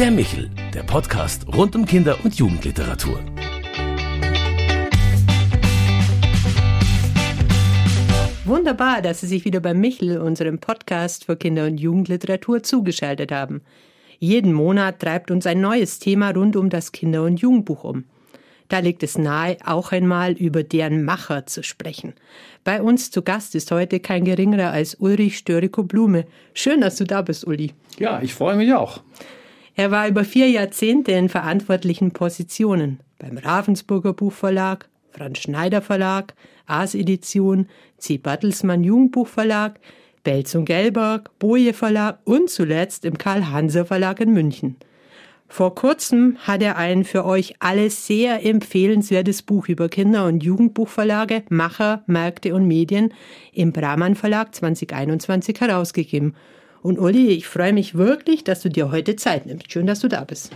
Der Michel, der Podcast rund um Kinder- und Jugendliteratur. Wunderbar, dass Sie sich wieder bei Michel, unserem Podcast für Kinder- und Jugendliteratur, zugeschaltet haben. Jeden Monat treibt uns ein neues Thema rund um das Kinder- und Jugendbuch um. Da liegt es nahe, auch einmal über deren Macher zu sprechen. Bei uns zu Gast ist heute kein geringerer als Ulrich Störiko-Blume. Schön, dass du da bist, Uli. Ja, ich freue mich auch. Er war über vier Jahrzehnte in verantwortlichen Positionen. Beim Ravensburger Buchverlag, Franz Schneider Verlag, Aas Edition, C. Battelsmann Jugendbuchverlag, Belz und Gelberg, Boje Verlag und zuletzt im Karl-Hanser Verlag in München. Vor kurzem hat er ein für euch alle sehr empfehlenswertes Buch über Kinder- und Jugendbuchverlage, Macher, Märkte und Medien im Brahman Verlag 2021 herausgegeben. Und Uli, ich freue mich wirklich, dass du dir heute Zeit nimmst. Schön, dass du da bist.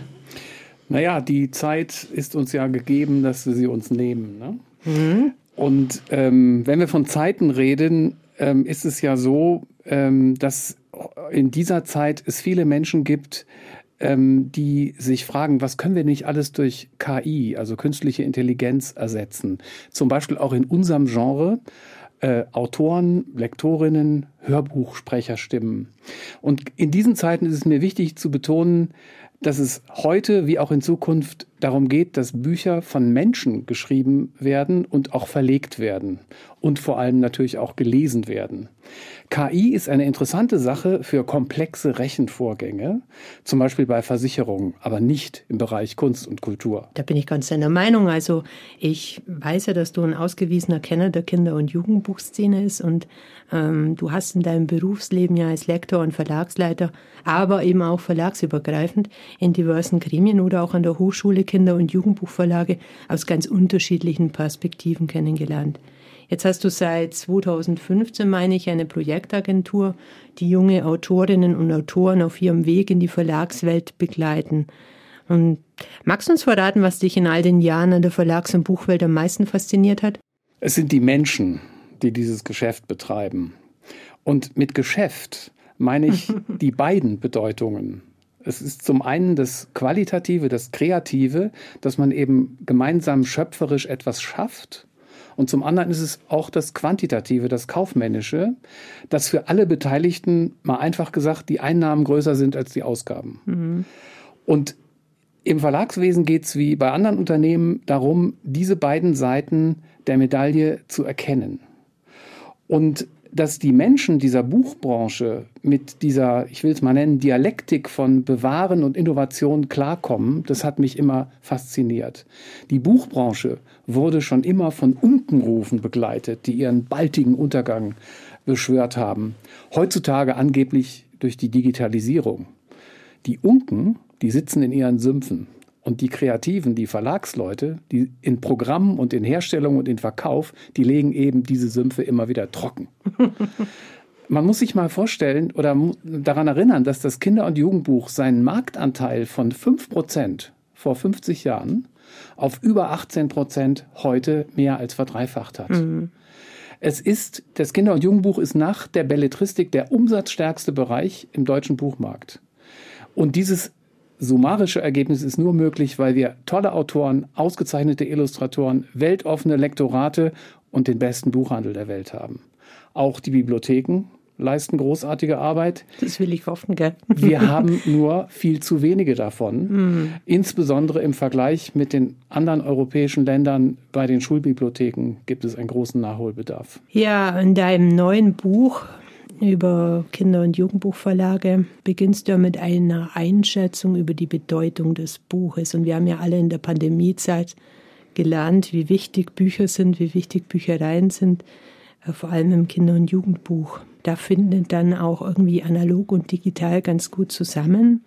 Naja, die Zeit ist uns ja gegeben, dass wir sie uns nehmen. Ne? Mhm. Und ähm, wenn wir von Zeiten reden, ähm, ist es ja so, ähm, dass in dieser Zeit es viele Menschen gibt, ähm, die sich fragen, was können wir nicht alles durch KI, also künstliche Intelligenz, ersetzen? Zum Beispiel auch in unserem Genre. Äh, Autoren, Lektorinnen, Hörbuchsprecherstimmen. Und in diesen Zeiten ist es mir wichtig zu betonen, dass es heute wie auch in Zukunft darum geht, dass Bücher von Menschen geschrieben werden und auch verlegt werden und vor allem natürlich auch gelesen werden. KI ist eine interessante Sache für komplexe Rechenvorgänge, zum Beispiel bei Versicherungen, aber nicht im Bereich Kunst und Kultur. Da bin ich ganz deiner Meinung. Also ich weiß ja, dass du ein ausgewiesener Kenner der Kinder- und Jugendbuchszene ist und ähm, du hast in deinem Berufsleben ja als Lektor und Verlagsleiter, aber eben auch verlagsübergreifend in diversen Gremien oder auch an der Hochschule Kinder- und Jugendbuchverlage aus ganz unterschiedlichen Perspektiven kennengelernt. Jetzt hast du seit 2015, meine ich, eine Projektagentur, die junge Autorinnen und Autoren auf ihrem Weg in die Verlagswelt begleiten. Und magst du uns verraten, was dich in all den Jahren an der Verlags- und Buchwelt am meisten fasziniert hat? Es sind die Menschen, die dieses Geschäft betreiben. Und mit Geschäft meine ich die beiden Bedeutungen. Es ist zum einen das Qualitative, das Kreative, dass man eben gemeinsam schöpferisch etwas schafft und zum anderen ist es auch das Quantitative, das Kaufmännische, dass für alle Beteiligten, mal einfach gesagt, die Einnahmen größer sind als die Ausgaben. Mhm. Und im Verlagswesen geht es wie bei anderen Unternehmen darum, diese beiden Seiten der Medaille zu erkennen. Und dass die Menschen dieser Buchbranche mit dieser, ich will es mal nennen, Dialektik von Bewahren und Innovation klarkommen, das hat mich immer fasziniert. Die Buchbranche wurde schon immer von Unkenrufen begleitet, die ihren baldigen Untergang beschwört haben. Heutzutage angeblich durch die Digitalisierung. Die Unken, die sitzen in ihren Sümpfen. Und die Kreativen, die Verlagsleute, die in Programmen und in Herstellung und in Verkauf, die legen eben diese Sümpfe immer wieder trocken. Man muss sich mal vorstellen oder daran erinnern, dass das Kinder- und Jugendbuch seinen Marktanteil von 5% vor 50 Jahren auf über 18 Prozent heute mehr als verdreifacht hat. Mhm. Es ist, das Kinder- und Jugendbuch ist nach der Belletristik der umsatzstärkste Bereich im deutschen Buchmarkt. Und dieses summarische Ergebnis ist nur möglich, weil wir tolle Autoren, ausgezeichnete Illustratoren, weltoffene Lektorate und den besten Buchhandel der Welt haben. Auch die Bibliotheken leisten großartige Arbeit. Das will ich hoffen, gell? Wir haben nur viel zu wenige davon. Mhm. Insbesondere im Vergleich mit den anderen europäischen Ländern bei den Schulbibliotheken gibt es einen großen Nachholbedarf. Ja, in deinem neuen Buch über Kinder- und Jugendbuchverlage beginnst du mit einer Einschätzung über die Bedeutung des Buches. Und wir haben ja alle in der Pandemiezeit gelernt, wie wichtig Bücher sind, wie wichtig Büchereien sind, äh, vor allem im Kinder- und Jugendbuch. Da findet dann auch irgendwie analog und digital ganz gut zusammen.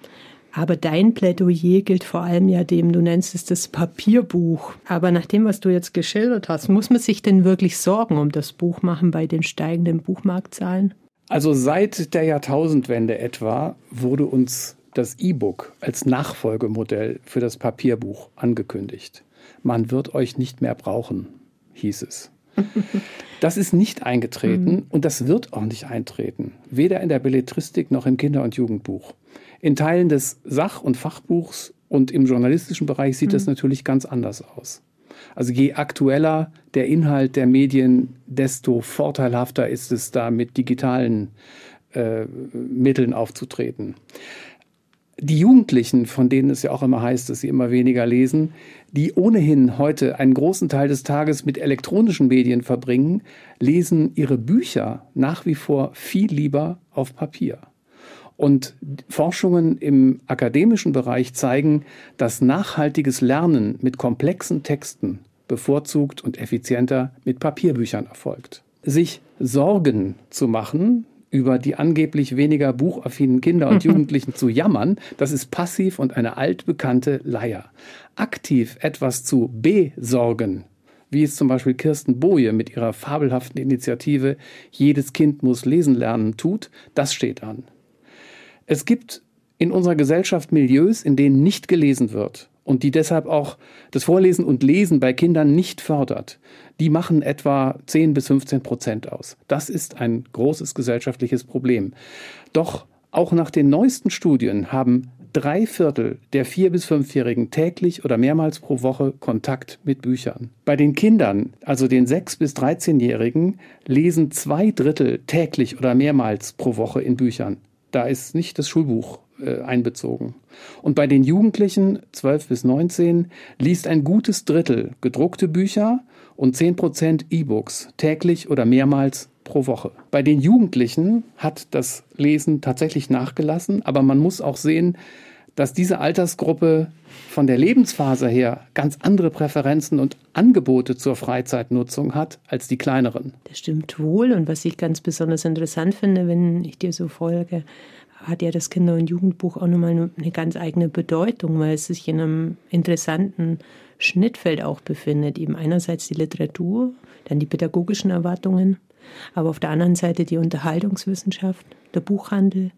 Aber dein Plädoyer gilt vor allem ja dem, du nennst es das Papierbuch. Aber nach dem, was du jetzt geschildert hast, muss man sich denn wirklich Sorgen um das Buch machen bei den steigenden Buchmarktzahlen? Also seit der Jahrtausendwende etwa wurde uns das E-Book als Nachfolgemodell für das Papierbuch angekündigt. Man wird euch nicht mehr brauchen, hieß es. Das ist nicht eingetreten mhm. und das wird auch nicht eintreten. Weder in der Belletristik noch im Kinder- und Jugendbuch. In Teilen des Sach- und Fachbuchs und im journalistischen Bereich sieht mhm. das natürlich ganz anders aus. Also je aktueller der Inhalt der Medien, desto vorteilhafter ist es da mit digitalen äh, Mitteln aufzutreten. Die Jugendlichen, von denen es ja auch immer heißt, dass sie immer weniger lesen, die ohnehin heute einen großen Teil des Tages mit elektronischen Medien verbringen, lesen ihre Bücher nach wie vor viel lieber auf Papier. Und Forschungen im akademischen Bereich zeigen, dass nachhaltiges Lernen mit komplexen Texten bevorzugt und effizienter mit Papierbüchern erfolgt. Sich Sorgen zu machen, über die angeblich weniger buchaffinen Kinder und Jugendlichen zu jammern, das ist passiv und eine altbekannte Leier. Aktiv etwas zu besorgen, wie es zum Beispiel Kirsten Boje mit ihrer fabelhaften Initiative Jedes Kind muss lesen lernen tut, das steht an. Es gibt in unserer Gesellschaft Milieus, in denen nicht gelesen wird und die deshalb auch das Vorlesen und Lesen bei Kindern nicht fördert. Die machen etwa 10 bis 15 Prozent aus. Das ist ein großes gesellschaftliches Problem. Doch auch nach den neuesten Studien haben drei Viertel der vier bis fünfjährigen täglich oder mehrmals pro Woche Kontakt mit Büchern. Bei den Kindern, also den sechs bis 13-Jährigen, lesen zwei Drittel täglich oder mehrmals pro Woche in Büchern. Da ist nicht das Schulbuch äh, einbezogen. Und bei den Jugendlichen 12 bis 19 liest ein gutes Drittel gedruckte Bücher und 10 Prozent E-Books täglich oder mehrmals pro Woche. Bei den Jugendlichen hat das Lesen tatsächlich nachgelassen, aber man muss auch sehen, dass diese Altersgruppe von der Lebensphase her ganz andere Präferenzen und Angebote zur Freizeitnutzung hat als die kleineren. Das stimmt wohl. Und was ich ganz besonders interessant finde, wenn ich dir so folge, hat ja das Kinder- und Jugendbuch auch nochmal eine ganz eigene Bedeutung, weil es sich in einem interessanten Schnittfeld auch befindet. Eben einerseits die Literatur, dann die pädagogischen Erwartungen, aber auf der anderen Seite die Unterhaltungswissenschaft, der Buchhandel.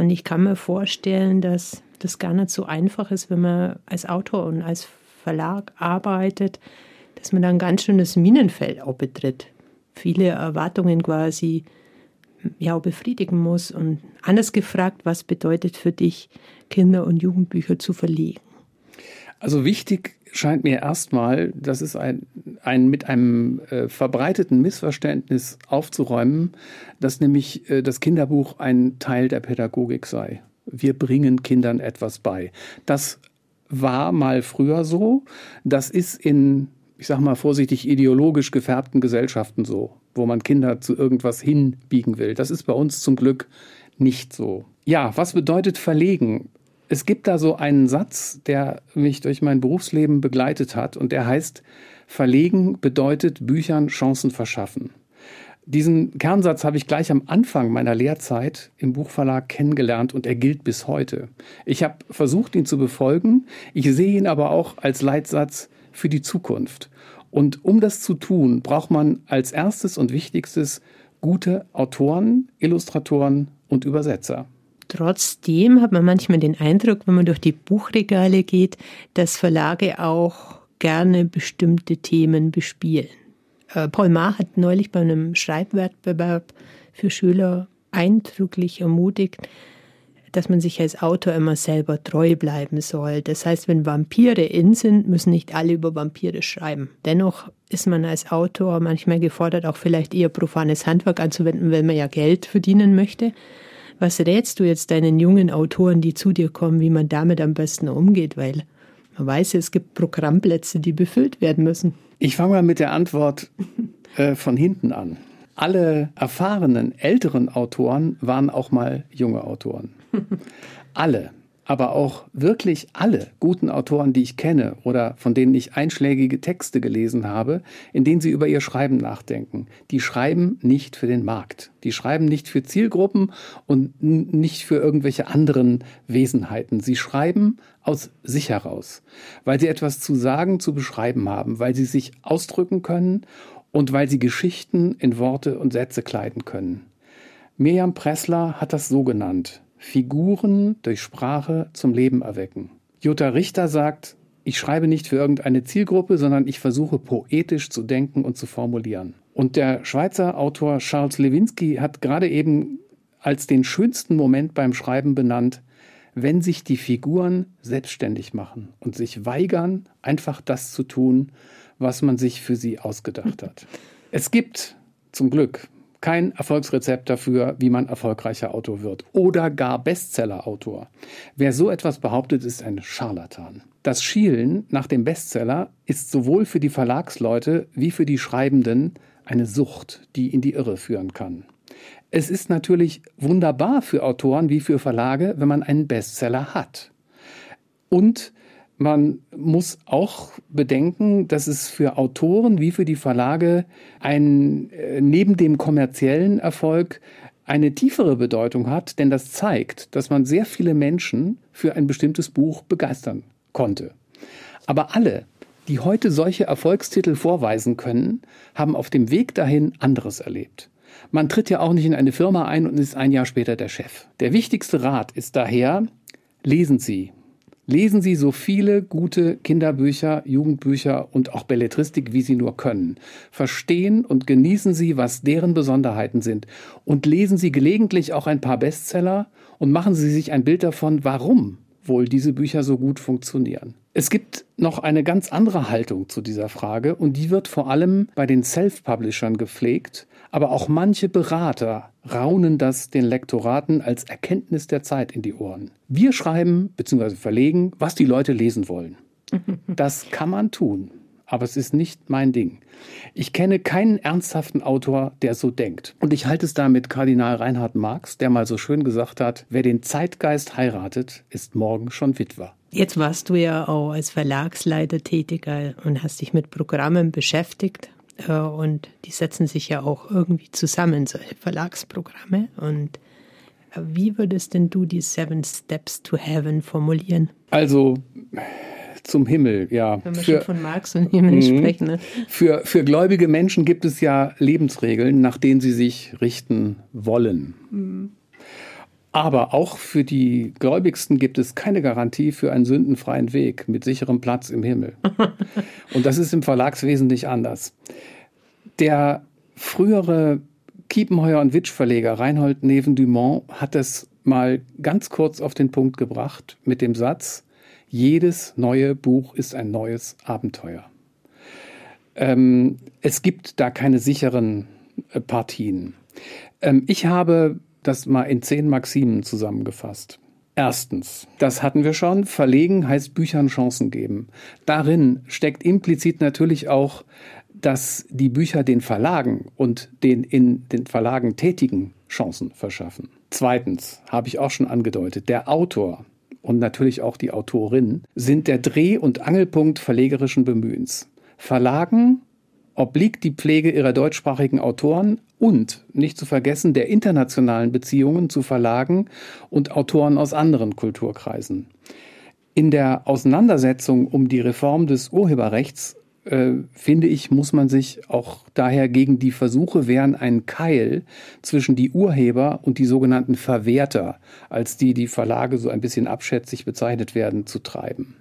Und ich kann mir vorstellen, dass das gar nicht so einfach ist, wenn man als Autor und als Verlag arbeitet, dass man da ein ganz schönes Minenfeld auch betritt. Viele Erwartungen quasi ja, befriedigen muss. Und anders gefragt, was bedeutet für dich, Kinder- und Jugendbücher zu verlegen? Also wichtig scheint mir erstmal, das ist ein, ein mit einem äh, verbreiteten Missverständnis aufzuräumen, dass nämlich äh, das Kinderbuch ein Teil der Pädagogik sei. Wir bringen Kindern etwas bei. Das war mal früher so. Das ist in, ich sag mal vorsichtig, ideologisch gefärbten Gesellschaften so, wo man Kinder zu irgendwas hinbiegen will. Das ist bei uns zum Glück nicht so. Ja, was bedeutet verlegen? Es gibt da so einen Satz, der mich durch mein Berufsleben begleitet hat und der heißt, verlegen bedeutet Büchern Chancen verschaffen. Diesen Kernsatz habe ich gleich am Anfang meiner Lehrzeit im Buchverlag kennengelernt und er gilt bis heute. Ich habe versucht, ihn zu befolgen. Ich sehe ihn aber auch als Leitsatz für die Zukunft. Und um das zu tun, braucht man als erstes und wichtigstes gute Autoren, Illustratoren und Übersetzer. Trotzdem hat man manchmal den Eindruck, wenn man durch die Buchregale geht, dass Verlage auch gerne bestimmte Themen bespielen. Äh, Paul Maar hat neulich bei einem Schreibwettbewerb für Schüler eindrücklich ermutigt, dass man sich als Autor immer selber treu bleiben soll. Das heißt, wenn Vampire in sind, müssen nicht alle über Vampire schreiben. Dennoch ist man als Autor manchmal gefordert, auch vielleicht eher profanes Handwerk anzuwenden, weil man ja Geld verdienen möchte. Was rätst du jetzt deinen jungen Autoren, die zu dir kommen, wie man damit am besten umgeht? Weil man weiß, es gibt Programmplätze, die befüllt werden müssen. Ich fange mal mit der Antwort äh, von hinten an. Alle erfahrenen älteren Autoren waren auch mal junge Autoren. alle aber auch wirklich alle guten Autoren, die ich kenne oder von denen ich einschlägige Texte gelesen habe, in denen sie über ihr Schreiben nachdenken, die schreiben nicht für den Markt. Die schreiben nicht für Zielgruppen und nicht für irgendwelche anderen Wesenheiten. Sie schreiben aus sich heraus, weil sie etwas zu sagen, zu beschreiben haben, weil sie sich ausdrücken können und weil sie Geschichten in Worte und Sätze kleiden können. Mirjam Pressler hat das so genannt. Figuren durch Sprache zum Leben erwecken. Jutta Richter sagt, ich schreibe nicht für irgendeine Zielgruppe, sondern ich versuche poetisch zu denken und zu formulieren. Und der Schweizer Autor Charles Lewinsky hat gerade eben als den schönsten Moment beim Schreiben benannt, wenn sich die Figuren selbstständig machen und sich weigern, einfach das zu tun, was man sich für sie ausgedacht hat. Es gibt zum Glück kein Erfolgsrezept dafür, wie man erfolgreicher Autor wird oder gar Bestseller-Autor. Wer so etwas behauptet, ist ein Scharlatan. Das Schielen nach dem Bestseller ist sowohl für die Verlagsleute wie für die Schreibenden eine Sucht, die in die Irre führen kann. Es ist natürlich wunderbar für Autoren wie für Verlage, wenn man einen Bestseller hat. Und man muss auch bedenken, dass es für Autoren wie für die Verlage ein, äh, neben dem kommerziellen Erfolg eine tiefere Bedeutung hat, denn das zeigt, dass man sehr viele Menschen für ein bestimmtes Buch begeistern konnte. Aber alle, die heute solche Erfolgstitel vorweisen können, haben auf dem Weg dahin anderes erlebt. Man tritt ja auch nicht in eine Firma ein und ist ein Jahr später der Chef. Der wichtigste Rat ist daher, lesen Sie, Lesen Sie so viele gute Kinderbücher, Jugendbücher und auch Belletristik, wie Sie nur können. Verstehen und genießen Sie, was deren Besonderheiten sind. Und lesen Sie gelegentlich auch ein paar Bestseller und machen Sie sich ein Bild davon, warum wohl diese Bücher so gut funktionieren. Es gibt noch eine ganz andere Haltung zu dieser Frage und die wird vor allem bei den Self-Publishern gepflegt, aber auch manche Berater raunen das den Lektoraten als Erkenntnis der Zeit in die Ohren. Wir schreiben bzw. verlegen, was die Leute lesen wollen. Das kann man tun, aber es ist nicht mein Ding. Ich kenne keinen ernsthaften Autor, der so denkt. Und ich halte es da mit Kardinal Reinhard Marx, der mal so schön gesagt hat, wer den Zeitgeist heiratet, ist morgen schon Witwer. Jetzt warst du ja auch als Verlagsleiter tätig und hast dich mit Programmen beschäftigt und die setzen sich ja auch irgendwie zusammen, solche Verlagsprogramme. Und äh, wie würdest denn du die Seven Steps to Heaven formulieren? Also zum Himmel, ja. Wenn wir für, schon von Marx und Himmel mhm. sprechen. Ne? Für, für gläubige Menschen gibt es ja Lebensregeln, nach denen sie sich richten wollen. Mhm. Aber auch für die Gläubigsten gibt es keine Garantie für einen sündenfreien Weg mit sicherem Platz im Himmel. Und das ist im Verlagswesen nicht anders. Der frühere Kiepenheuer und Witsch Verleger Reinhold Neven Dumont hat es mal ganz kurz auf den Punkt gebracht mit dem Satz, jedes neue Buch ist ein neues Abenteuer. Ähm, es gibt da keine sicheren äh, Partien. Ähm, ich habe das mal in zehn Maximen zusammengefasst. Erstens, das hatten wir schon, verlegen heißt Büchern Chancen geben. Darin steckt implizit natürlich auch, dass die Bücher den Verlagen und den in den Verlagen Tätigen Chancen verschaffen. Zweitens, habe ich auch schon angedeutet, der Autor und natürlich auch die Autorin sind der Dreh- und Angelpunkt verlegerischen Bemühens. Verlagen obliegt die Pflege ihrer deutschsprachigen Autoren und, nicht zu vergessen, der internationalen Beziehungen zu Verlagen und Autoren aus anderen Kulturkreisen. In der Auseinandersetzung um die Reform des Urheberrechts äh, finde ich, muss man sich auch daher gegen die Versuche wehren, einen Keil zwischen die Urheber und die sogenannten Verwerter, als die die Verlage so ein bisschen abschätzig bezeichnet werden, zu treiben.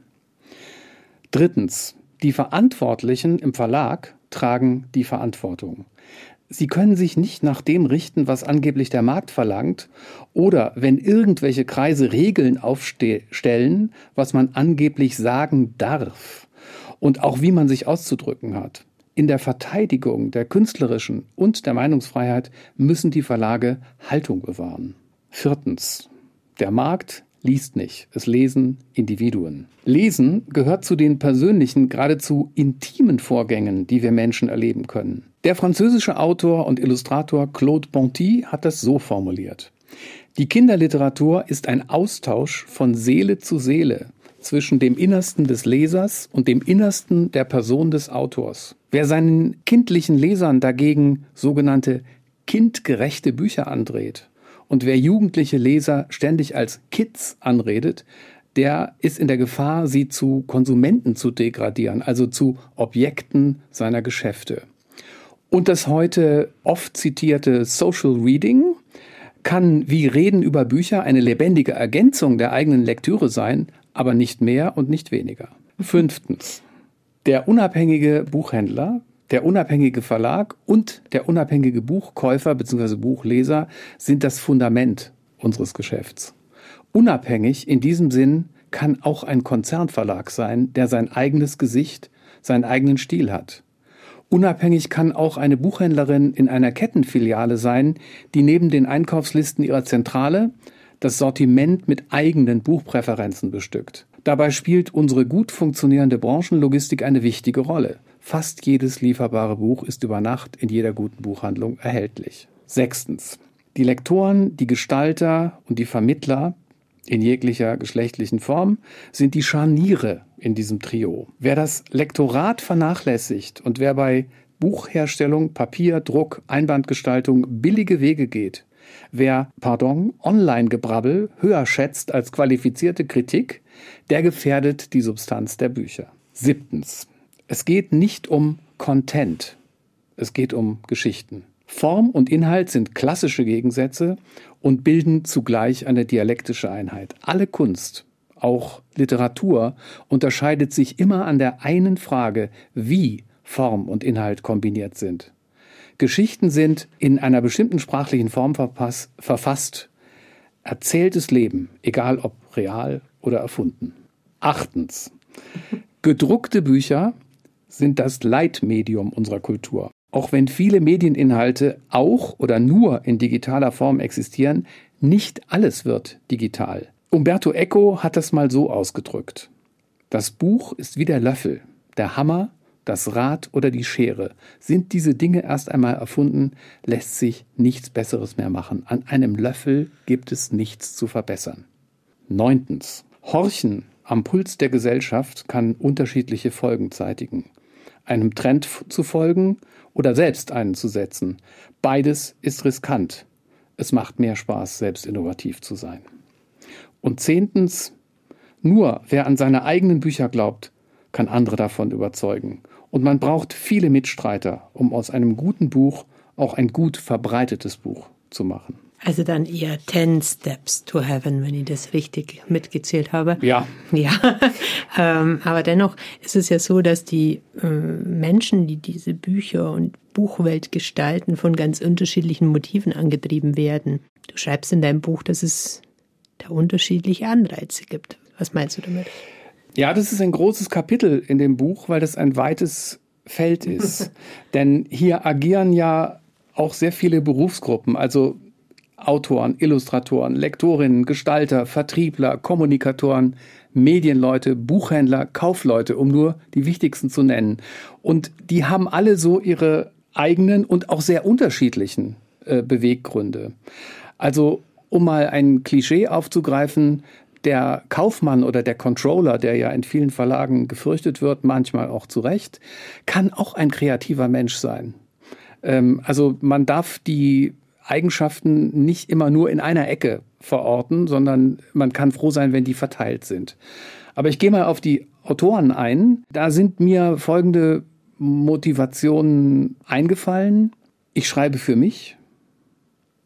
Drittens, die Verantwortlichen im Verlag tragen die Verantwortung. Sie können sich nicht nach dem richten, was angeblich der Markt verlangt, oder wenn irgendwelche Kreise Regeln aufstellen, was man angeblich sagen darf und auch wie man sich auszudrücken hat. In der Verteidigung der künstlerischen und der Meinungsfreiheit müssen die Verlage Haltung bewahren. Viertens. Der Markt liest nicht, es lesen Individuen. Lesen gehört zu den persönlichen, geradezu intimen Vorgängen, die wir Menschen erleben können. Der französische Autor und Illustrator Claude Ponty hat das so formuliert. Die Kinderliteratur ist ein Austausch von Seele zu Seele zwischen dem Innersten des Lesers und dem Innersten der Person des Autors. Wer seinen kindlichen Lesern dagegen sogenannte kindgerechte Bücher andreht und wer jugendliche Leser ständig als Kids anredet, der ist in der Gefahr, sie zu Konsumenten zu degradieren, also zu Objekten seiner Geschäfte. Und das heute oft zitierte Social Reading kann wie Reden über Bücher eine lebendige Ergänzung der eigenen Lektüre sein, aber nicht mehr und nicht weniger. Fünftens. Der unabhängige Buchhändler, der unabhängige Verlag und der unabhängige Buchkäufer bzw. Buchleser sind das Fundament unseres Geschäfts. Unabhängig in diesem Sinn kann auch ein Konzernverlag sein, der sein eigenes Gesicht, seinen eigenen Stil hat. Unabhängig kann auch eine Buchhändlerin in einer Kettenfiliale sein, die neben den Einkaufslisten ihrer Zentrale das Sortiment mit eigenen Buchpräferenzen bestückt. Dabei spielt unsere gut funktionierende Branchenlogistik eine wichtige Rolle. Fast jedes lieferbare Buch ist über Nacht in jeder guten Buchhandlung erhältlich. Sechstens. Die Lektoren, die Gestalter und die Vermittler in jeglicher geschlechtlichen Form sind die Scharniere in diesem Trio. Wer das Lektorat vernachlässigt und wer bei Buchherstellung, Papier, Druck, Einbandgestaltung billige Wege geht, wer, pardon, Online-Gebrabbel höher schätzt als qualifizierte Kritik, der gefährdet die Substanz der Bücher. Siebtens. Es geht nicht um Content, es geht um Geschichten. Form und Inhalt sind klassische Gegensätze und bilden zugleich eine dialektische Einheit. Alle Kunst, auch Literatur, unterscheidet sich immer an der einen Frage, wie Form und Inhalt kombiniert sind. Geschichten sind in einer bestimmten sprachlichen Form verfasst, erzähltes Leben, egal ob real oder erfunden. Achtens. Gedruckte Bücher sind das Leitmedium unserer Kultur. Auch wenn viele Medieninhalte auch oder nur in digitaler Form existieren, nicht alles wird digital. Umberto Eco hat das mal so ausgedrückt. Das Buch ist wie der Löffel, der Hammer, das Rad oder die Schere. Sind diese Dinge erst einmal erfunden, lässt sich nichts Besseres mehr machen. An einem Löffel gibt es nichts zu verbessern. Neuntens. Horchen am Puls der Gesellschaft kann unterschiedliche Folgen zeitigen. Einem Trend zu folgen oder selbst einen zu setzen. Beides ist riskant. Es macht mehr Spaß, selbst innovativ zu sein. Und zehntens, nur wer an seine eigenen Bücher glaubt, kann andere davon überzeugen. Und man braucht viele Mitstreiter, um aus einem guten Buch auch ein gut verbreitetes Buch zu machen. Also dann eher 10 Steps to Heaven, wenn ich das richtig mitgezählt habe. Ja. Ja. ähm, aber dennoch ist es ja so, dass die äh, Menschen, die diese Bücher und Buchwelt gestalten, von ganz unterschiedlichen Motiven angetrieben werden. Du schreibst in deinem Buch, dass es da unterschiedliche Anreize gibt. Was meinst du damit? Ja, das ist ein großes Kapitel in dem Buch, weil das ein weites Feld ist. Denn hier agieren ja auch sehr viele Berufsgruppen. Also Autoren, Illustratoren, Lektorinnen, Gestalter, Vertriebler, Kommunikatoren, Medienleute, Buchhändler, Kaufleute, um nur die wichtigsten zu nennen. Und die haben alle so ihre eigenen und auch sehr unterschiedlichen äh, Beweggründe. Also, um mal ein Klischee aufzugreifen, der Kaufmann oder der Controller, der ja in vielen Verlagen gefürchtet wird, manchmal auch zu Recht, kann auch ein kreativer Mensch sein. Ähm, also man darf die Eigenschaften nicht immer nur in einer Ecke verorten, sondern man kann froh sein, wenn die verteilt sind. Aber ich gehe mal auf die Autoren ein. Da sind mir folgende Motivationen eingefallen. Ich schreibe für mich.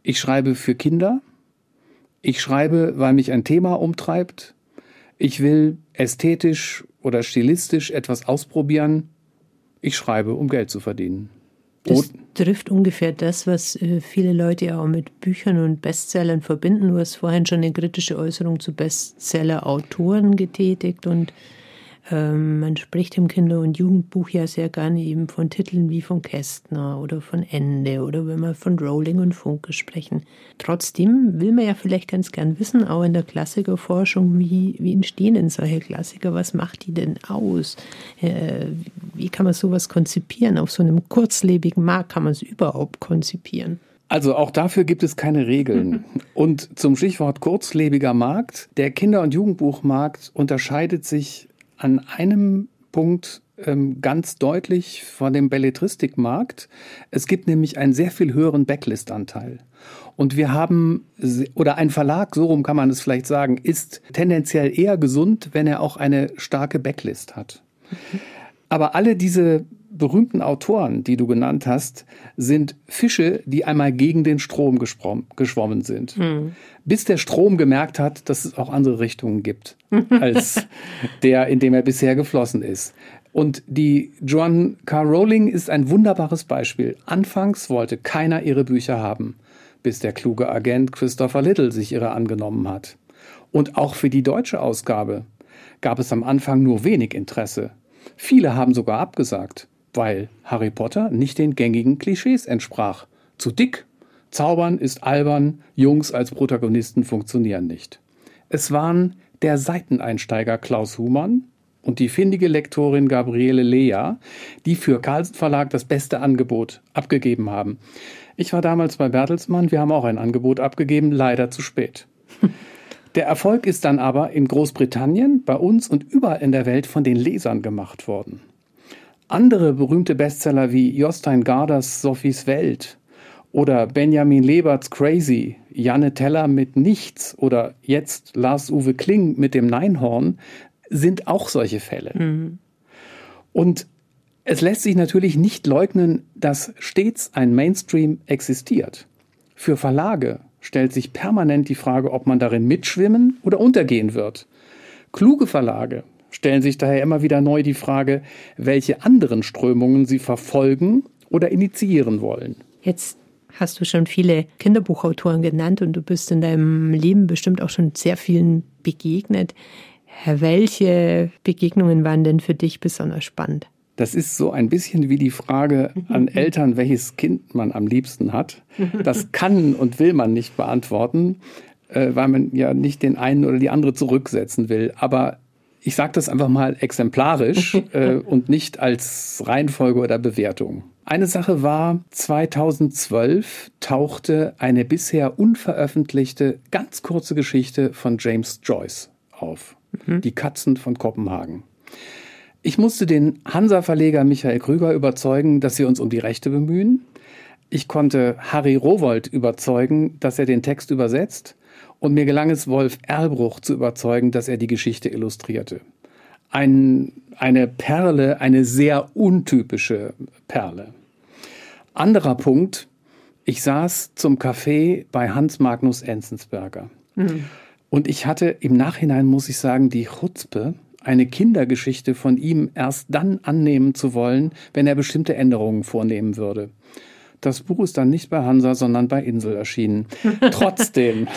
Ich schreibe für Kinder. Ich schreibe, weil mich ein Thema umtreibt. Ich will ästhetisch oder stilistisch etwas ausprobieren. Ich schreibe, um Geld zu verdienen. Das trifft ungefähr das, was äh, viele Leute auch mit Büchern und Bestsellern verbinden. Du hast vorhin schon eine kritische Äußerung zu Bestseller-Autoren getätigt und ähm, man spricht im Kinder- und Jugendbuch ja sehr gerne eben von Titeln wie von Kästner oder von Ende oder wenn wir von Rowling und Funke sprechen. Trotzdem will man ja vielleicht ganz gern wissen, auch in der Klassikerforschung, wie, wie entstehen denn solche Klassiker? Was macht die denn aus? Äh, wie kann man sowas konzipieren? Auf so einem kurzlebigen Markt kann man es überhaupt konzipieren? Also auch dafür gibt es keine Regeln. Und zum Stichwort kurzlebiger Markt. Der Kinder- und Jugendbuchmarkt unterscheidet sich an einem Punkt ähm, ganz deutlich von dem Belletristikmarkt. Es gibt nämlich einen sehr viel höheren Backlist-Anteil. Und wir haben, oder ein Verlag, so rum kann man es vielleicht sagen, ist tendenziell eher gesund, wenn er auch eine starke Backlist hat. Aber alle diese berühmten Autoren, die du genannt hast, sind Fische, die einmal gegen den Strom geschwommen sind. Mhm. Bis der Strom gemerkt hat, dass es auch andere Richtungen gibt, als der, in dem er bisher geflossen ist. Und die Joan K. Rowling ist ein wunderbares Beispiel. Anfangs wollte keiner ihre Bücher haben, bis der kluge Agent Christopher Little sich ihrer angenommen hat. Und auch für die deutsche Ausgabe gab es am Anfang nur wenig Interesse. Viele haben sogar abgesagt, weil Harry Potter nicht den gängigen Klischees entsprach. Zu dick, Zaubern ist albern, Jungs als Protagonisten funktionieren nicht. Es waren der Seiteneinsteiger Klaus Humann und die findige Lektorin Gabriele Lea, die für Carlsen Verlag das beste Angebot abgegeben haben. Ich war damals bei Bertelsmann, wir haben auch ein Angebot abgegeben, leider zu spät. Der Erfolg ist dann aber in Großbritannien, bei uns und überall in der Welt von den Lesern gemacht worden. Andere berühmte Bestseller wie Jostein Garders Sophies Welt oder Benjamin Leberts Crazy, Janne Teller mit Nichts oder jetzt Lars-Uwe Kling mit dem Neinhorn sind auch solche Fälle. Mhm. Und es lässt sich natürlich nicht leugnen, dass stets ein Mainstream existiert. Für Verlage stellt sich permanent die Frage, ob man darin mitschwimmen oder untergehen wird. Kluge Verlage stellen sich daher immer wieder neu die Frage, welche anderen Strömungen sie verfolgen oder initiieren wollen. Jetzt hast du schon viele Kinderbuchautoren genannt und du bist in deinem Leben bestimmt auch schon sehr vielen begegnet. Welche Begegnungen waren denn für dich besonders spannend? Das ist so ein bisschen wie die Frage an Eltern, welches Kind man am liebsten hat. Das kann und will man nicht beantworten, äh, weil man ja nicht den einen oder die andere zurücksetzen will. Aber ich sage das einfach mal exemplarisch äh, und nicht als Reihenfolge oder Bewertung. Eine Sache war, 2012 tauchte eine bisher unveröffentlichte, ganz kurze Geschichte von James Joyce auf. Mhm. Die Katzen von Kopenhagen. Ich musste den Hansa-Verleger Michael Krüger überzeugen, dass wir uns um die Rechte bemühen. Ich konnte Harry Rowold überzeugen, dass er den Text übersetzt. Und mir gelang es, Wolf Erlbruch zu überzeugen, dass er die Geschichte illustrierte ein, eine Perle, eine sehr untypische Perle. Anderer Punkt, ich saß zum Kaffee bei Hans Magnus Enzensberger. Mhm. Und ich hatte im Nachhinein, muss ich sagen, die Chutzpe, eine Kindergeschichte von ihm erst dann annehmen zu wollen, wenn er bestimmte Änderungen vornehmen würde. Das Buch ist dann nicht bei Hansa, sondern bei Insel erschienen. Trotzdem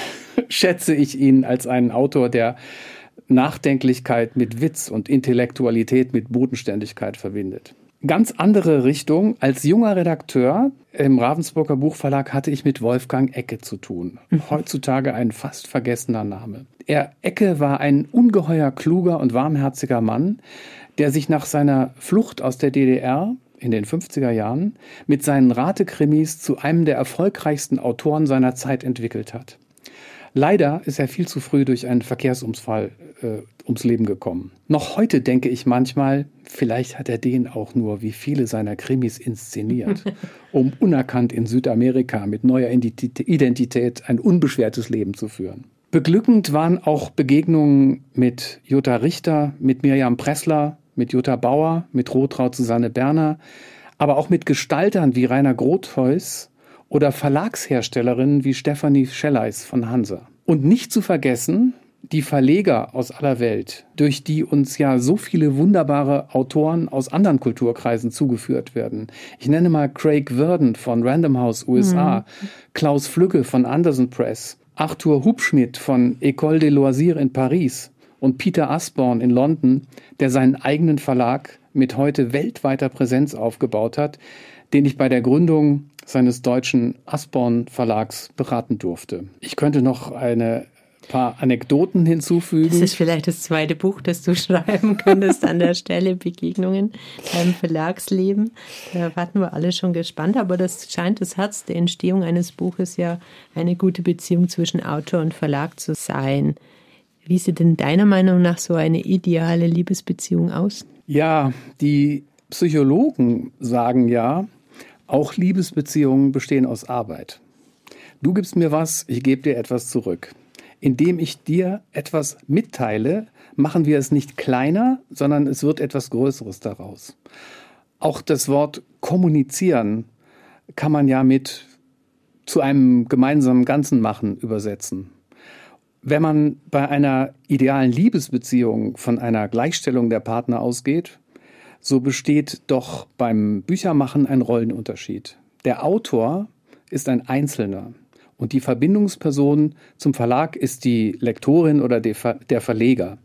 schätze ich ihn als einen Autor, der Nachdenklichkeit mit Witz und Intellektualität mit Bodenständigkeit verbindet. Ganz andere Richtung. Als junger Redakteur im Ravensburger Buchverlag hatte ich mit Wolfgang Ecke zu tun. Heutzutage ein fast vergessener Name. Er Ecke war ein ungeheuer kluger und warmherziger Mann, der sich nach seiner Flucht aus der DDR in den 50er Jahren mit seinen Ratekrimis zu einem der erfolgreichsten Autoren seiner Zeit entwickelt hat. Leider ist er viel zu früh durch einen Verkehrsunfall äh, ums Leben gekommen. Noch heute denke ich manchmal, vielleicht hat er den auch nur wie viele seiner Krimis inszeniert, um unerkannt in Südamerika mit neuer Identität ein unbeschwertes Leben zu führen. Beglückend waren auch Begegnungen mit Jutta Richter, mit Mirjam Pressler, mit Jutta Bauer, mit Rotraud Susanne Berner, aber auch mit Gestaltern wie Rainer Grothheus oder Verlagsherstellerinnen wie Stefanie Schelleis von Hansa. Und nicht zu vergessen, die Verleger aus aller Welt, durch die uns ja so viele wunderbare Autoren aus anderen Kulturkreisen zugeführt werden. Ich nenne mal Craig Verdon von Random House USA, mhm. Klaus Flügge von Anderson Press, Arthur Hubschmidt von École des Loisirs in Paris und Peter Asborn in London, der seinen eigenen Verlag mit heute weltweiter Präsenz aufgebaut hat, den ich bei der Gründung seines deutschen Asborn Verlags beraten durfte. Ich könnte noch eine paar Anekdoten hinzufügen. Das ist vielleicht das zweite Buch, das du schreiben könntest an der Stelle Begegnungen beim Verlagsleben. Da warten wir alle schon gespannt, aber das scheint das Herz der Entstehung eines Buches ja eine gute Beziehung zwischen Autor und Verlag zu sein. Wie sieht denn deiner Meinung nach so eine ideale Liebesbeziehung aus? Ja, die Psychologen sagen ja, auch Liebesbeziehungen bestehen aus Arbeit. Du gibst mir was, ich gebe dir etwas zurück. Indem ich dir etwas mitteile, machen wir es nicht kleiner, sondern es wird etwas Größeres daraus. Auch das Wort kommunizieren kann man ja mit zu einem gemeinsamen Ganzen machen übersetzen. Wenn man bei einer idealen Liebesbeziehung von einer Gleichstellung der Partner ausgeht, so besteht doch beim Büchermachen ein Rollenunterschied. Der Autor ist ein Einzelner und die Verbindungsperson zum Verlag ist die Lektorin oder der Verleger.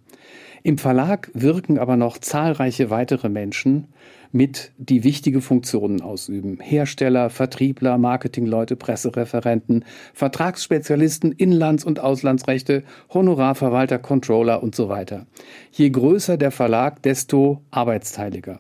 Im Verlag wirken aber noch zahlreiche weitere Menschen mit, die wichtige Funktionen ausüben. Hersteller, Vertriebler, Marketingleute, Pressereferenten, Vertragsspezialisten, Inlands- und Auslandsrechte, Honorarverwalter, Controller und so weiter. Je größer der Verlag, desto arbeitsteiliger.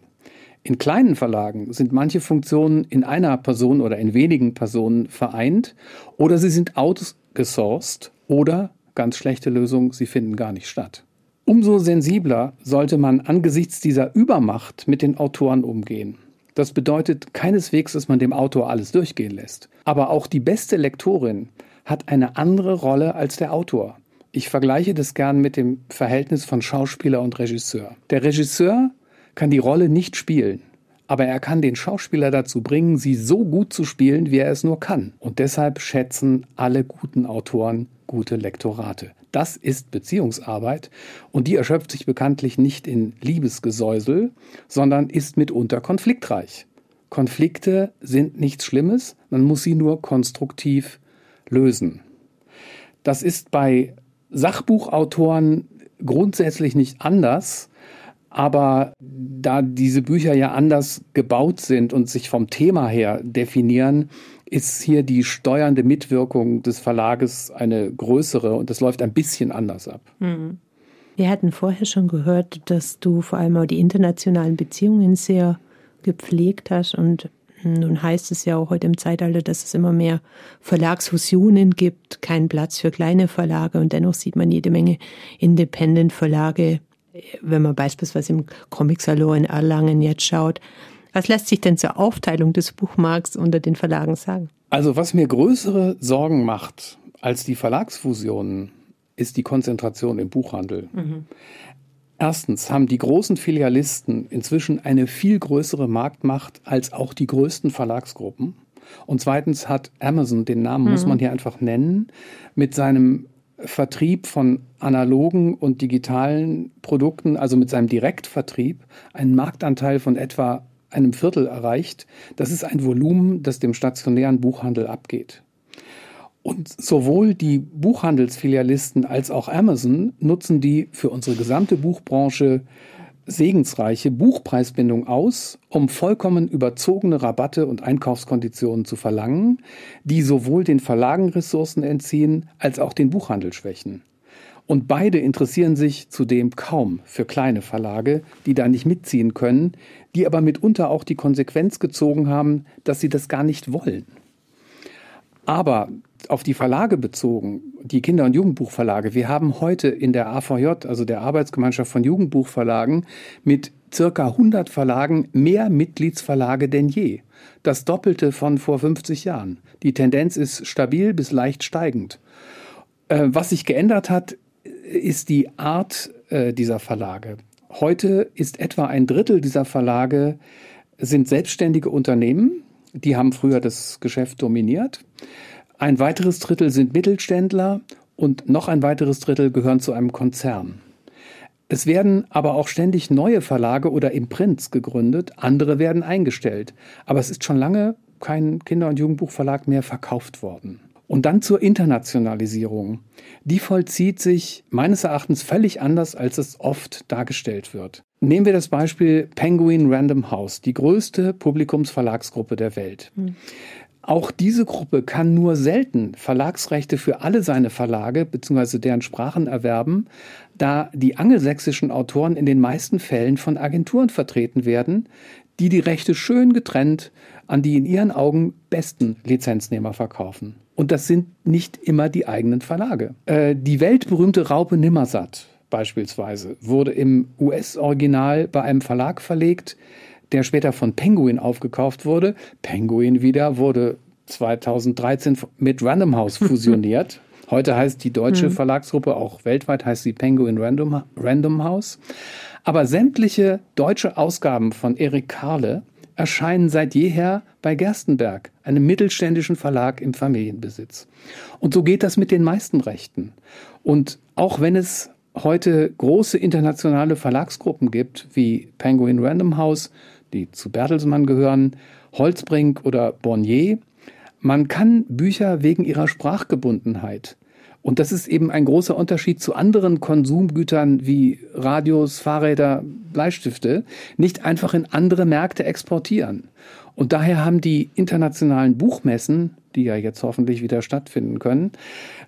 In kleinen Verlagen sind manche Funktionen in einer Person oder in wenigen Personen vereint oder sie sind outgesourced oder, ganz schlechte Lösung, sie finden gar nicht statt. Umso sensibler sollte man angesichts dieser Übermacht mit den Autoren umgehen. Das bedeutet keineswegs, dass man dem Autor alles durchgehen lässt. Aber auch die beste Lektorin hat eine andere Rolle als der Autor. Ich vergleiche das gern mit dem Verhältnis von Schauspieler und Regisseur. Der Regisseur kann die Rolle nicht spielen, aber er kann den Schauspieler dazu bringen, sie so gut zu spielen, wie er es nur kann. Und deshalb schätzen alle guten Autoren gute Lektorate. Das ist Beziehungsarbeit und die erschöpft sich bekanntlich nicht in Liebesgesäusel, sondern ist mitunter konfliktreich. Konflikte sind nichts Schlimmes, man muss sie nur konstruktiv lösen. Das ist bei Sachbuchautoren grundsätzlich nicht anders. Aber da diese Bücher ja anders gebaut sind und sich vom Thema her definieren, ist hier die steuernde Mitwirkung des Verlages eine größere und das läuft ein bisschen anders ab. Mhm. Wir hatten vorher schon gehört, dass du vor allem auch die internationalen Beziehungen sehr gepflegt hast und nun heißt es ja auch heute im Zeitalter, dass es immer mehr Verlagsfusionen gibt, keinen Platz für kleine Verlage und dennoch sieht man jede Menge Independent-Verlage wenn man beispielsweise im Comic-Salon in Erlangen jetzt schaut. Was lässt sich denn zur Aufteilung des Buchmarkts unter den Verlagen sagen? Also was mir größere Sorgen macht als die Verlagsfusionen, ist die Konzentration im Buchhandel. Mhm. Erstens haben die großen Filialisten inzwischen eine viel größere Marktmacht als auch die größten Verlagsgruppen. Und zweitens hat Amazon, den Namen mhm. muss man hier einfach nennen, mit seinem Vertrieb von analogen und digitalen Produkten, also mit seinem Direktvertrieb, einen Marktanteil von etwa einem Viertel erreicht. Das ist ein Volumen, das dem stationären Buchhandel abgeht. Und sowohl die Buchhandelsfilialisten als auch Amazon nutzen die für unsere gesamte Buchbranche segensreiche Buchpreisbindung aus, um vollkommen überzogene Rabatte und Einkaufskonditionen zu verlangen, die sowohl den Verlagen Ressourcen entziehen als auch den Buchhandel schwächen. Und beide interessieren sich zudem kaum für kleine Verlage, die da nicht mitziehen können, die aber mitunter auch die Konsequenz gezogen haben, dass sie das gar nicht wollen. Aber auf die Verlage bezogen, die Kinder- und Jugendbuchverlage, wir haben heute in der AVJ, also der Arbeitsgemeinschaft von Jugendbuchverlagen, mit circa 100 Verlagen mehr Mitgliedsverlage denn je. Das Doppelte von vor 50 Jahren. Die Tendenz ist stabil bis leicht steigend. Äh, was sich geändert hat, ist die Art äh, dieser Verlage. Heute ist etwa ein Drittel dieser Verlage sind selbstständige Unternehmen, die haben früher das Geschäft dominiert. Ein weiteres Drittel sind Mittelständler und noch ein weiteres Drittel gehören zu einem Konzern. Es werden aber auch ständig neue Verlage oder Imprints gegründet, andere werden eingestellt. Aber es ist schon lange kein Kinder- und Jugendbuchverlag mehr verkauft worden. Und dann zur Internationalisierung. Die vollzieht sich meines Erachtens völlig anders, als es oft dargestellt wird. Nehmen wir das Beispiel Penguin Random House, die größte Publikumsverlagsgruppe der Welt. Mhm. Auch diese Gruppe kann nur selten Verlagsrechte für alle seine Verlage bzw. deren Sprachen erwerben, da die angelsächsischen Autoren in den meisten Fällen von Agenturen vertreten werden, die die Rechte schön getrennt an die in ihren Augen besten Lizenznehmer verkaufen. Und das sind nicht immer die eigenen Verlage. Äh, die weltberühmte Raupe Nimmersatt beispielsweise wurde im US-Original bei einem Verlag verlegt, der später von Penguin aufgekauft wurde. Penguin wieder wurde 2013 mit Random House fusioniert. Heute heißt die deutsche mhm. Verlagsgruppe, auch weltweit heißt sie Penguin Random, Random House. Aber sämtliche deutsche Ausgaben von Erik Karle erscheinen seit jeher bei Gerstenberg, einem mittelständischen Verlag im Familienbesitz. Und so geht das mit den meisten Rechten. Und auch wenn es heute große internationale Verlagsgruppen gibt, wie Penguin Random House, die zu Bertelsmann gehören, Holzbrink oder Bonnier, Man kann Bücher wegen ihrer Sprachgebundenheit und das ist eben ein großer Unterschied zu anderen Konsumgütern wie Radios, Fahrräder, Bleistifte, nicht einfach in andere Märkte exportieren. Und daher haben die internationalen Buchmessen, die ja jetzt hoffentlich wieder stattfinden können,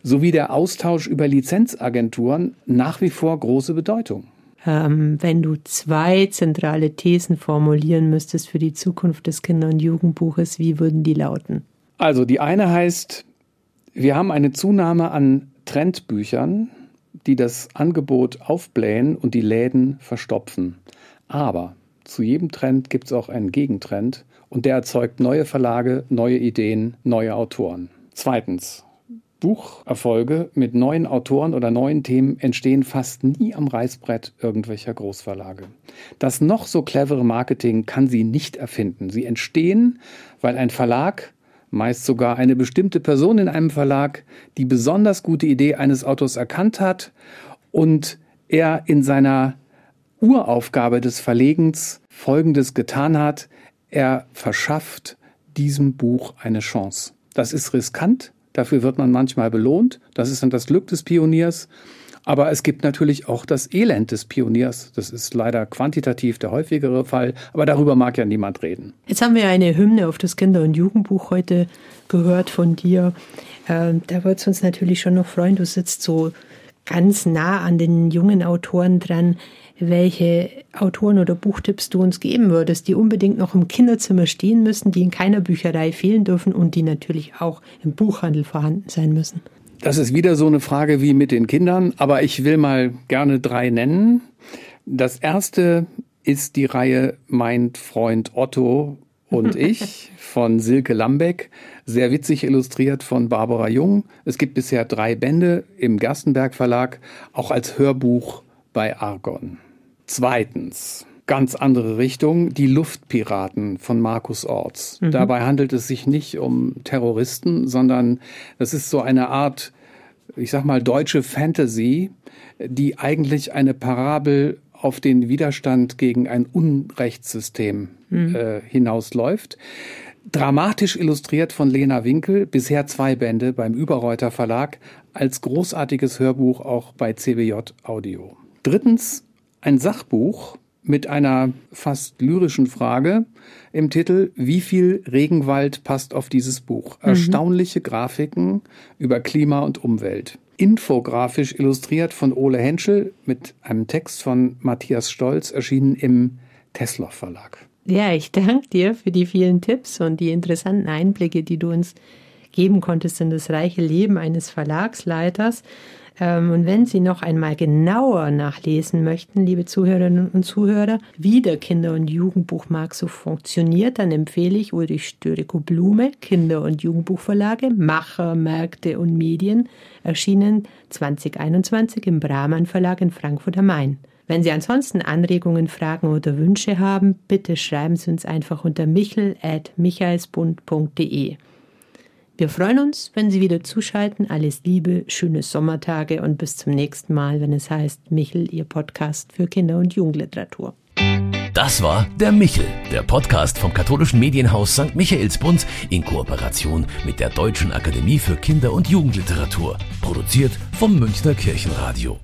sowie der Austausch über Lizenzagenturen nach wie vor große Bedeutung. Ähm, wenn du zwei zentrale Thesen formulieren müsstest für die Zukunft des Kinder- und Jugendbuches, wie würden die lauten? Also die eine heißt, wir haben eine Zunahme an Trendbüchern, die das Angebot aufblähen und die Läden verstopfen. Aber zu jedem Trend gibt es auch einen Gegentrend und der erzeugt neue Verlage, neue Ideen, neue Autoren. Zweitens, Bucherfolge mit neuen Autoren oder neuen Themen entstehen fast nie am Reißbrett irgendwelcher Großverlage. Das noch so clevere Marketing kann sie nicht erfinden. Sie entstehen, weil ein Verlag meist sogar eine bestimmte Person in einem Verlag die besonders gute Idee eines Autors erkannt hat und er in seiner Uraufgabe des Verlegens Folgendes getan hat. Er verschafft diesem Buch eine Chance. Das ist riskant, dafür wird man manchmal belohnt, das ist dann das Glück des Pioniers, aber es gibt natürlich auch das Elend des Pioniers. Das ist leider quantitativ der häufigere Fall, aber darüber mag ja niemand reden. Jetzt haben wir eine Hymne auf das Kinder- und Jugendbuch heute gehört von dir. Ähm, da würde es uns natürlich schon noch freuen. Du sitzt so ganz nah an den jungen Autoren dran. Welche Autoren oder Buchtipps du uns geben würdest, die unbedingt noch im Kinderzimmer stehen müssen, die in keiner Bücherei fehlen dürfen und die natürlich auch im Buchhandel vorhanden sein müssen. Das ist wieder so eine Frage wie mit den Kindern, aber ich will mal gerne drei nennen. Das erste ist die Reihe Mein Freund Otto und ich von Silke Lambeck, sehr witzig illustriert von Barbara Jung. Es gibt bisher drei Bände im Gerstenberg Verlag, auch als Hörbuch bei Argon. Zweitens, ganz andere Richtung, die Luftpiraten von Markus Orts. Mhm. Dabei handelt es sich nicht um Terroristen, sondern es ist so eine Art, ich sag mal, deutsche Fantasy, die eigentlich eine Parabel auf den Widerstand gegen ein Unrechtssystem mhm. äh, hinausläuft. Dramatisch illustriert von Lena Winkel, bisher zwei Bände beim Überreuter Verlag, als großartiges Hörbuch auch bei CBJ Audio. Drittens ein Sachbuch mit einer fast lyrischen Frage im Titel, wie viel Regenwald passt auf dieses Buch? Mhm. Erstaunliche Grafiken über Klima und Umwelt. Infografisch illustriert von Ole Henschel mit einem Text von Matthias Stolz, erschienen im Tesla Verlag. Ja, ich danke dir für die vielen Tipps und die interessanten Einblicke, die du uns geben konntest in das reiche Leben eines Verlagsleiters. Ähm, und wenn Sie noch einmal genauer nachlesen möchten, liebe Zuhörerinnen und Zuhörer, wie der Kinder- und Jugendbuchmarkt so funktioniert, dann empfehle ich Ulrich Störiko Blume, Kinder- und Jugendbuchverlage, Macher, Märkte und Medien, erschienen 2021 im Brahman Verlag in Frankfurt am Main. Wenn Sie ansonsten Anregungen, Fragen oder Wünsche haben, bitte schreiben Sie uns einfach unter michel.michaelsbund.de. Wir freuen uns, wenn Sie wieder zuschalten. Alles Liebe, schöne Sommertage und bis zum nächsten Mal, wenn es heißt Michel, Ihr Podcast für Kinder- und Jugendliteratur. Das war der Michel, der Podcast vom katholischen Medienhaus St. Michaelsbund in Kooperation mit der Deutschen Akademie für Kinder- und Jugendliteratur, produziert vom Münchner Kirchenradio.